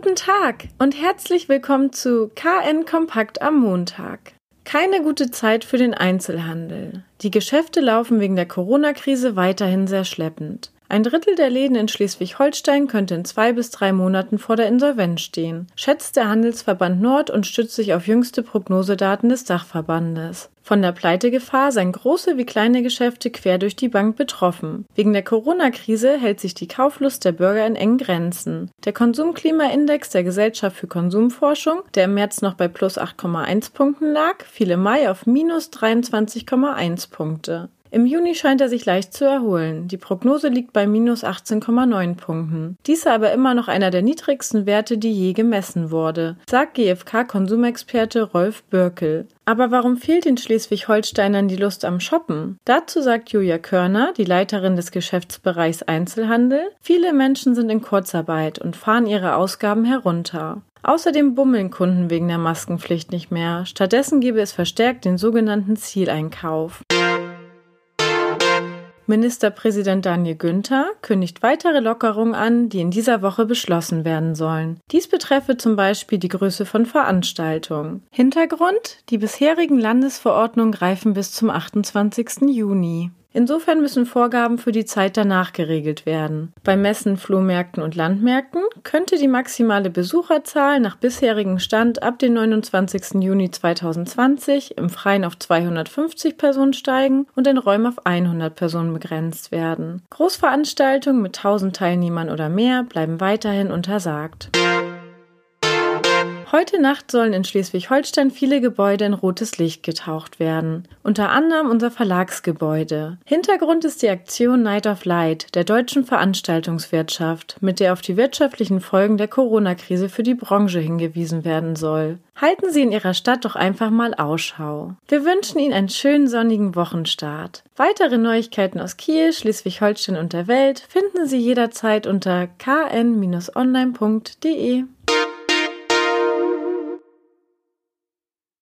Guten Tag und herzlich willkommen zu KN Kompakt am Montag. Keine gute Zeit für den Einzelhandel. Die Geschäfte laufen wegen der Corona-Krise weiterhin sehr schleppend. Ein Drittel der Läden in Schleswig-Holstein könnte in zwei bis drei Monaten vor der Insolvenz stehen, schätzt der Handelsverband Nord und stützt sich auf jüngste Prognosedaten des Dachverbandes. Von der Pleitegefahr seien große wie kleine Geschäfte quer durch die Bank betroffen. Wegen der Corona-Krise hält sich die Kauflust der Bürger in engen Grenzen. Der Konsumklimaindex der Gesellschaft für Konsumforschung, der im März noch bei plus 8,1 Punkten lag, fiel im Mai auf minus 23,1 Punkte. Im Juni scheint er sich leicht zu erholen. Die Prognose liegt bei minus 18,9 Punkten. Dies sei aber immer noch einer der niedrigsten Werte, die je gemessen wurde, sagt GfK-Konsumexperte Rolf Börkel. Aber warum fehlt den Schleswig-Holsteinern die Lust am Shoppen? Dazu sagt Julia Körner, die Leiterin des Geschäftsbereichs Einzelhandel, viele Menschen sind in Kurzarbeit und fahren ihre Ausgaben herunter. Außerdem bummeln Kunden wegen der Maskenpflicht nicht mehr. Stattdessen gebe es verstärkt den sogenannten Zieleinkauf. Ministerpräsident Daniel Günther kündigt weitere Lockerungen an, die in dieser Woche beschlossen werden sollen. Dies betreffe zum Beispiel die Größe von Veranstaltungen. Hintergrund? Die bisherigen Landesverordnungen greifen bis zum 28. Juni. Insofern müssen Vorgaben für die Zeit danach geregelt werden. Bei Messen, Flohmärkten und Landmärkten könnte die maximale Besucherzahl nach bisherigem Stand ab dem 29. Juni 2020 im Freien auf 250 Personen steigen und in Räumen auf 100 Personen begrenzt werden. Großveranstaltungen mit 1000 Teilnehmern oder mehr bleiben weiterhin untersagt. Heute Nacht sollen in Schleswig-Holstein viele Gebäude in rotes Licht getaucht werden. Unter anderem unser Verlagsgebäude. Hintergrund ist die Aktion Night of Light der deutschen Veranstaltungswirtschaft, mit der auf die wirtschaftlichen Folgen der Corona-Krise für die Branche hingewiesen werden soll. Halten Sie in Ihrer Stadt doch einfach mal Ausschau. Wir wünschen Ihnen einen schönen sonnigen Wochenstart. Weitere Neuigkeiten aus Kiel, Schleswig-Holstein und der Welt finden Sie jederzeit unter kn-online.de.